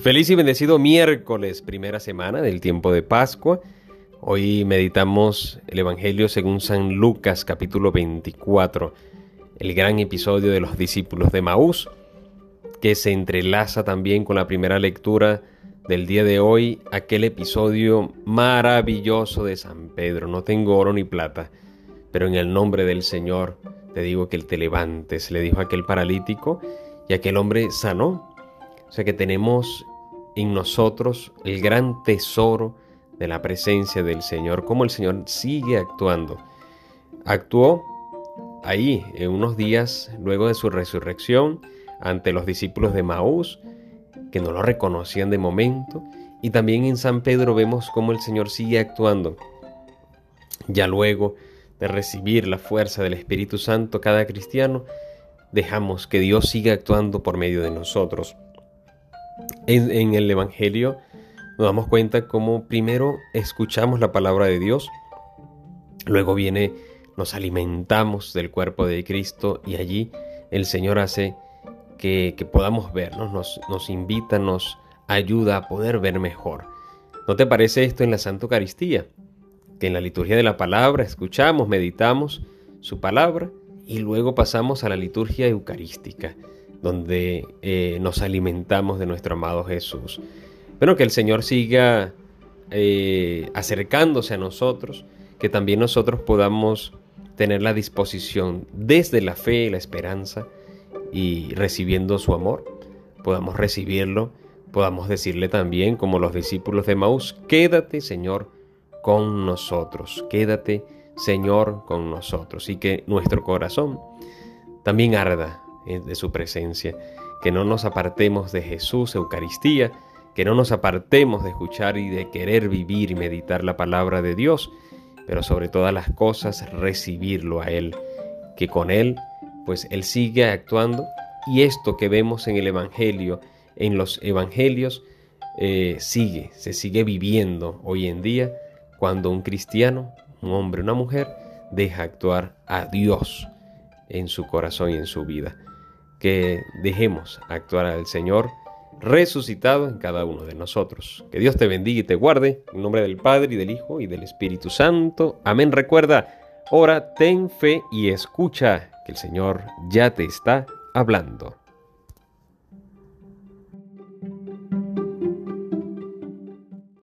Feliz y bendecido miércoles, primera semana del tiempo de Pascua. Hoy meditamos el Evangelio según San Lucas capítulo 24, el gran episodio de los discípulos de Maús, que se entrelaza también con la primera lectura del día de hoy, aquel episodio maravilloso de San Pedro. No tengo oro ni plata, pero en el nombre del Señor te digo que te levantes, le dijo aquel paralítico y aquel hombre sanó. O sea que tenemos en nosotros el gran tesoro de la presencia del Señor, cómo el Señor sigue actuando. Actuó ahí, en unos días luego de su resurrección, ante los discípulos de Maús, que no lo reconocían de momento, y también en San Pedro vemos cómo el Señor sigue actuando. Ya luego de recibir la fuerza del Espíritu Santo, cada cristiano, dejamos que Dios siga actuando por medio de nosotros en, el Evangelio nos damos cuenta cómo primero escuchamos la palabra de Dios, luego viene, nos alimentamos del cuerpo de Cristo y allí el Señor hace que, podamos vernos, nos, nos invita, nos ayuda a poder ver mejor. ¿No te parece esto en la Santa Eucaristía? Que en la liturgia de la palabra escuchamos, meditamos su palabra y luego pasamos a la liturgia eucarística donde eh, nos alimentamos de nuestro amado Jesús. Bueno, que el Señor siga eh, acercándose a nosotros, que también nosotros podamos tener la disposición desde la fe y la esperanza y recibiendo su amor, podamos recibirlo, podamos decirle también, como los discípulos de Maús, quédate Señor con nosotros, quédate Señor con nosotros y que nuestro corazón también arda de su presencia, que no nos apartemos de Jesús, Eucaristía, que no nos apartemos de escuchar y de querer vivir y meditar la palabra de Dios, pero sobre todas las cosas recibirlo a Él, que con Él, pues Él sigue actuando. Y esto que vemos en el Evangelio, en los Evangelios, eh, sigue, se sigue viviendo hoy en día cuando un cristiano, un hombre, una mujer, deja actuar a Dios en su corazón y en su vida que dejemos actuar al Señor resucitado en cada uno de nosotros. Que Dios te bendiga y te guarde, en nombre del Padre y del Hijo y del Espíritu Santo. Amén. Recuerda, ora, ten fe y escucha, que el Señor ya te está hablando.